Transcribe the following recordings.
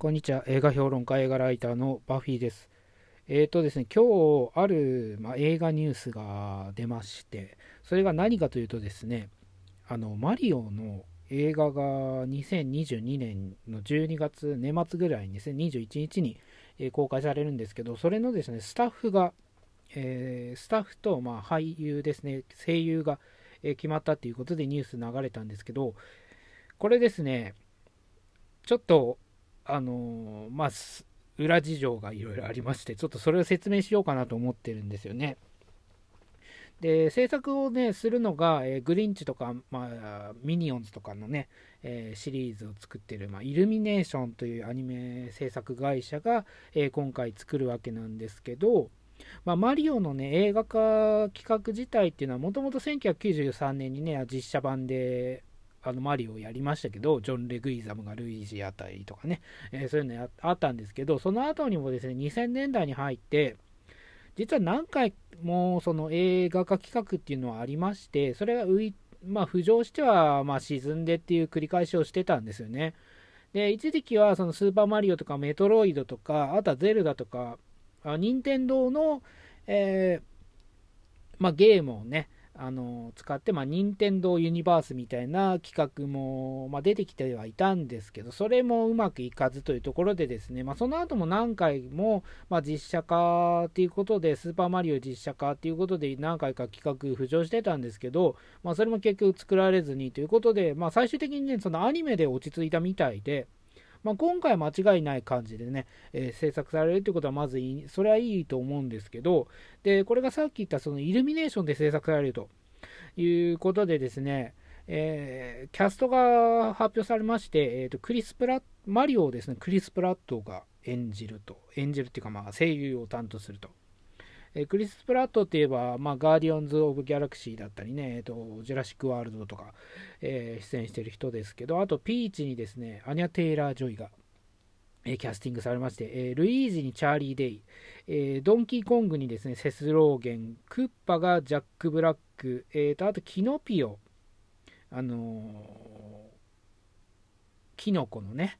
こんにちは。映画評論家、映画ライターのバフィーです。えっ、ー、とですね、今日ある、ま、映画ニュースが出まして、それが何かというとですね、あの、マリオの映画が2022年の12月、年末ぐらいにですね、21日に公開されるんですけど、それのですね、スタッフが、えー、スタッフと、まあ、俳優ですね、声優が決まったということでニュース流れたんですけど、これですね、ちょっとあのまあ、裏事情がいろいろありまして、ちょっとそれを説明しようかなと思ってるんですよね。で、制作をね、するのが、えー、グリンチとか、まあ、ミニオンズとかのね、えー、シリーズを作ってる、まあ、イルミネーションというアニメ制作会社が、えー、今回作るわけなんですけど、まあ、マリオのね、映画化企画自体っていうのは、もともと1993年にね、実写版であのマリオやりましたけど、ジョン・レグイザムがルイージあたりとかね、えー、そういうのあったんですけど、その後にもですね、2000年代に入って、実は何回もその映画化企画っていうのはありまして、それが浮い、まあ、浮上してはま沈んでっていう繰り返しをしてたんですよね。で、一時期はそのスーパーマリオとかメトロイドとか、あとはゼルダとか、任天堂の、えー、まあ、ゲームをね、あの使って、まあ、任天堂ユニバースみたいな企画も、まあ、出てきてはいたんですけど、それもうまくいかずというところでですね、まあ、その後も何回も、まあ、実写化ということで、スーパーマリオ実写化ということで何回か企画浮上してたんですけど、まあ、それも結局作られずにということで、まあ、最終的にね、そのアニメで落ち着いたみたいで、まあ、今回は間違いない感じでね、えー、制作されるということはまずいい、それはいいと思うんですけど、で、これがさっき言ったそのイルミネーションで制作されるということでですね、えー、キャストが発表されまして、えーと、クリス・プラッマリオをですね、クリス・プラットが演じると、演じるっていうか、まあ、声優を担当すると。え、クリス・プラットって言えば、まあ、ガーディアンズ・オブ・ギャラクシーだったりね、えーと、ジュラシック・ワールドとか、えー、出演してる人ですけど、あと、ピーチにですね、アニャ・テイラー・ジョイが、えー、キャスティングされまして、えー、ルイージにチャーリー・デイ、えー、ドンキーコングにですね、セス・ローゲン、クッパがジャック・ブラック、えーと、あと、キノピオ、あのキノコのね、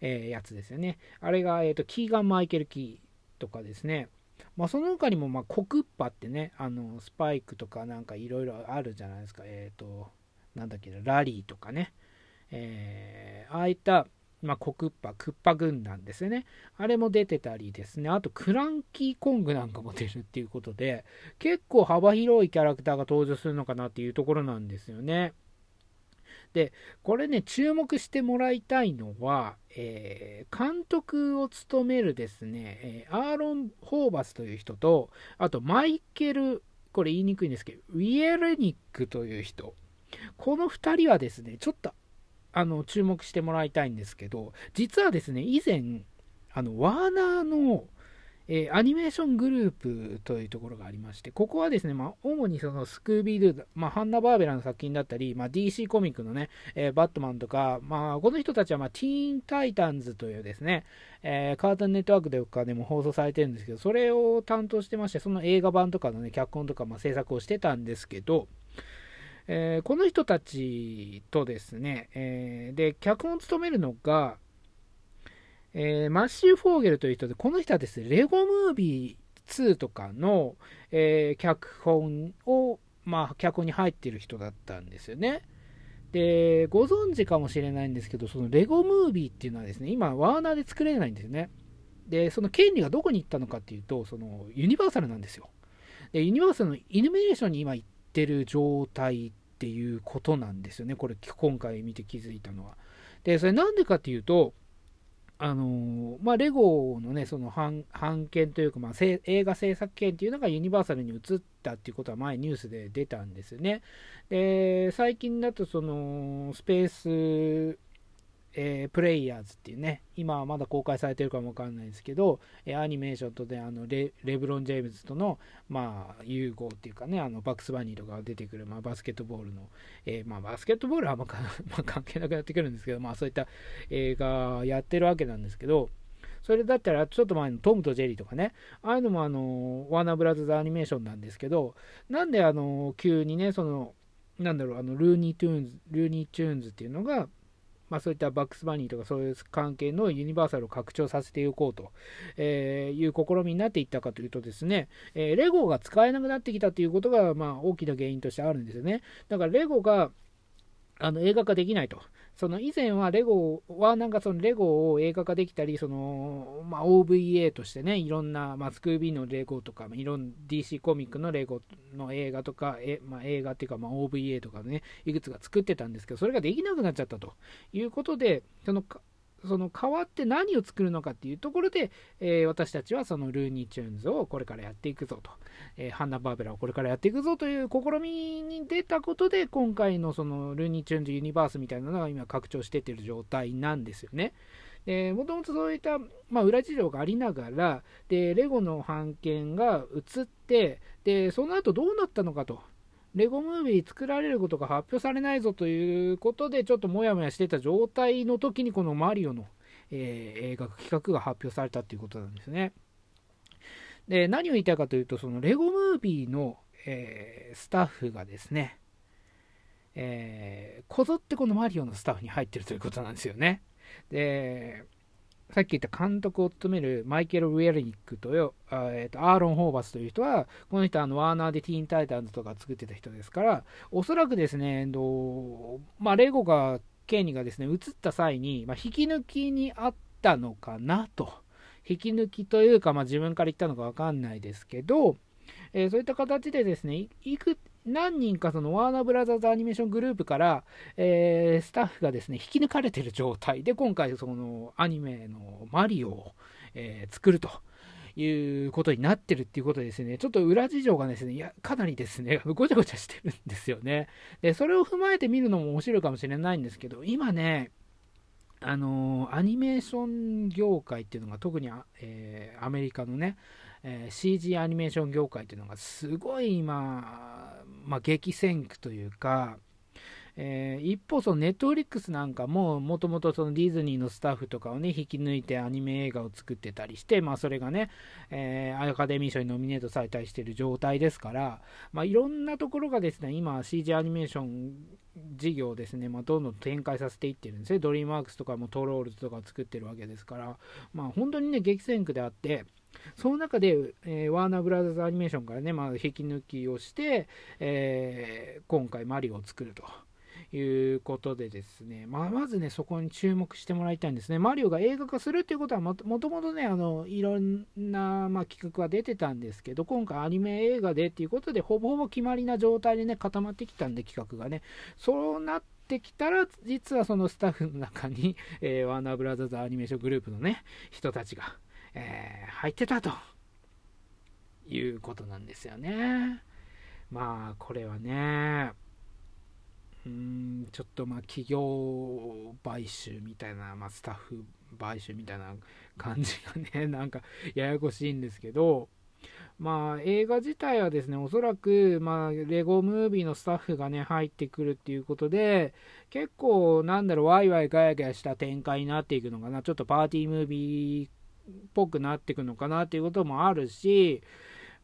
えやつですよね。あれが、えーと、キーガン・マイケル・キーとかですね、まあ、その他にも、まあ、コクッパってね、あのスパイクとかなんかいろいろあるじゃないですか。えっ、ー、と、なんだっけなラリーとかね。えー、ああいった、まあ、コクッパ、クッパ軍団ですよね。あれも出てたりですね。あと、クランキーコングなんかも出るっていうことで、結構幅広いキャラクターが登場するのかなっていうところなんですよね。で、これね、注目してもらいたいのは、えー、監督を務めるですね、え、アーロン・ホーバスという人と、あと、マイケル、これ言いにくいんですけど、ウィエレニックという人。この2人はですね、ちょっとあの注目してもらいたいんですけど、実はですね、以前、あのワーナーの、えー、アニメーショングループというところがありまして、ここはですね、まあ、主にそのスクービードゥ、まあ、ハンナ・バーベラの作品だったり、まあ、DC コミックのね、えー、バットマンとか、まあ、この人たちは、まあ、ティーン・タイタンズというですね、えー、カートンネットワークでかでも放送されてるんですけど、それを担当してまして、その映画版とかのね、脚本とか、まあ、制作をしてたんですけど、えー、この人たちとですね、えー、で、脚本を務めるのが、えー、マシュー・フォーゲルという人で、この人はですね、レゴムービー2とかの、え脚本を、まあ、脚本に入ってる人だったんですよね。で、ご存知かもしれないんですけど、そのレゴムービーっていうのはですね、今、ワーナーで作れないんですよね。で、その権利がどこに行ったのかっていうと、そのユニバーサルなんですよ。で、ユニバーサルのイルミネーションに今行ってる状態っていうことなんですよね。これ、今回見て気づいたのは。で、それなんでかっていうと、あのまあ、レゴのね、その版権というか、まあ、映画制作権っていうのがユニバーサルに移ったっていうことは前ニュースで出たんですよね。で、最近だとそのスペースえー、プレイヤーズっていうね、今はまだ公開されてるかもわかんないですけど、えー、アニメーションとであのレブロン・ジェームズとの、まあ、融合っていうかね、あのバッグスバニーとか出てくる、まあ、バスケットボールの、えー、まあ、バスケットボールはあんま まあ、関係なくなってくるんですけど、まあ、そういった映画やってるわけなんですけど、それだったら、ちょっと前のトムとジェリーとかね、ああいうのもあの、ワーナーブラザーズアニメーションなんですけど、なんであの、急にね、その、なんだろう、あの、ルーニー・トゥーンズ、ルーニー・チューンズっていうのが、まあ、そういったバックスバニーとかそういう関係のユニバーサルを拡張させていこうと、えいう試みになっていったかというとですね、えレゴが使えなくなってきたということが、まあ、大きな原因としてあるんですよね。だからレゴがあの映画化できないと。その以前はレゴはなんかそのレゴを映画化できたり、そのまあ、OVA としてね、いろんな、まあ、スクービーのレゴとか、いろんな DC コミックのレゴの映画とか、えまあ、映画っていうか、まあ、OVA とかね、いくつか作ってたんですけど、それができなくなっちゃったということで、そのその代わって何を作るのかっていうところで、えー、私たちはそのルーニーチューンズをこれからやっていくぞと、えー、ハンナ・バーベラをこれからやっていくぞという試みに出たことで、今回のそのルーニーチューンズユニバースみたいなのが今拡張してってる状態なんですよね。もともとそういった、まあ、裏事情がありながら、で、レゴの版権が移って、で、その後どうなったのかと。レゴムービー作られることが発表されないぞということで、ちょっともやもやしてた状態の時に、このマリオの、えー、映画企画が発表されたということなんですね。で、何を言いたいかというと、そのレゴムービーの、えー、スタッフがですね、えー、こぞってこのマリオのスタッフに入ってるということなんですよね。で、さっき言った監督を務めるマイケル・ウェルニックとよ、えー、とアーロン・ホーバスという人は、この人はあのワーナーでティーン・タイタンズとか作ってた人ですから、おそらくですね、まあ、レゴが、ケーニがですね、移った際に、まあ、引き抜きにあったのかなと。引き抜きというか、まあ、自分から言ったのかわかんないですけど、えー、そういった形でですね、いく何人かそのワーナーブラザーズアニメーショングループから、えー、スタッフがですね、引き抜かれてる状態で、今回そのアニメのマリオを、えー、作ると。いうことになってるっていうことですね、ちょっと裏事情がですね、いや、かなりですね、ごちゃごちゃしてるんですよね。で、それを踏まえて見るのも面白いかもしれないんですけど、今ね、あのー、アニメーション業界っていうのが特に、えー、アメリカのね、えー、CG アニメーション業界っていうのがすごい今、まあ、激戦区というか、えー、一方、そのネットフリックスなんかも、もともとそのディズニーのスタッフとかをね、引き抜いてアニメ映画を作ってたりして、まあそれがね、えー、アカデミー賞にノミネートされたりしてる状態ですから、まあいろんなところがですね、今 CG アニメーション事業をですね、まあ、どんどん展開させていってるんですね。ドリームワークスとかもトロールズとか作ってるわけですから、まあ本当にね、激戦区であって、その中で、えー、ワーナーブラザーズアニメーションからね、まあ、引き抜きをして、えー、今回マリオを作ると。いうことでですね、まあ、まずね、そこに注目してもらいたいんですね。マリオが映画化するっていうことはもともとね、あの、いろんな、まあ、企画は出てたんですけど、今回アニメ映画でっていうことで、ほぼほぼ決まりな状態でね、固まってきたんで、企画がね。そうなってきたら、実はそのスタッフの中に、えー、ワーナーブラザーズアニメーショングループのね、人たちが、えー、入ってたということなんですよね。まあ、これはね、うん、ちょっとまあ企業買収みたいな、まあ、スタッフ買収みたいな感じがね、なんかややこしいんですけど、まあ映画自体はですね、おそらく、まあレゴムービーのスタッフがね、入ってくるっていうことで、結構なんだろう、ワイワイガヤガヤした展開になっていくのかな、ちょっとパーティームービーぽくなっていくのかなっていうこともあるし、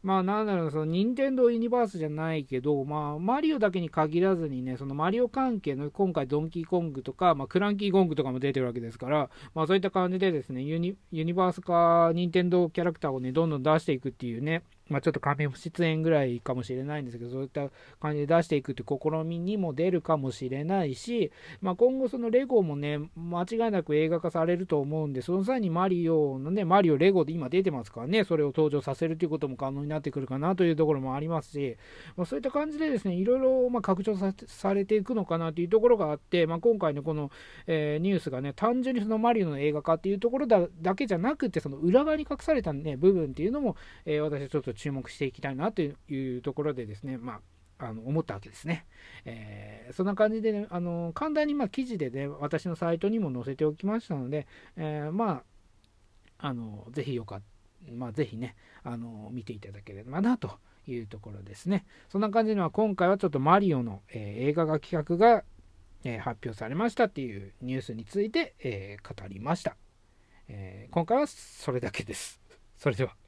まあなんだろう、その任天堂ユニバースじゃないけど、まあマリオだけに限らずにね、そのマリオ関係の今回ドンキーコングとか、まあクランキーコングとかも出てるわけですから、まあそういった感じでですね、ユニユニバース化、任天堂キャラクターをね、どんどん出していくっていうね、まあ、ちょっと仮面出演ぐらいかもしれないんですけど、そういった感じで出していくって試みにも出るかもしれないし、まあ、今後そのレゴもね、間違いなく映画化されると思うんで、その際にマリオのね、マリオレゴで今出てますからね、それを登場させるということも可能になってくるかなというところもありますし、まあ、そういった感じでですね、いろいろま拡張されていくのかなというところがあって、まあ、今回のこの、えー、ニュースがね、単純にそのマリオの映画化っていうところだけじゃなくて、その裏側に隠された、ね、部分っていうのも、えー、私はちょっと注目していきたいなというところでですね、まあ、あの思ったわけですね。えー、そんな感じで、ね、あの簡単にま記事でね、私のサイトにも載せておきましたので、えー、まあ、あのぜひよかった、まあ、ぜひね、あの見ていただければなというところですね。そんな感じでは今回はちょっとマリオの、えー、映画化企画が、え発表されましたっていうニュースについて、え語りました、え今回はそれだけです。それでは。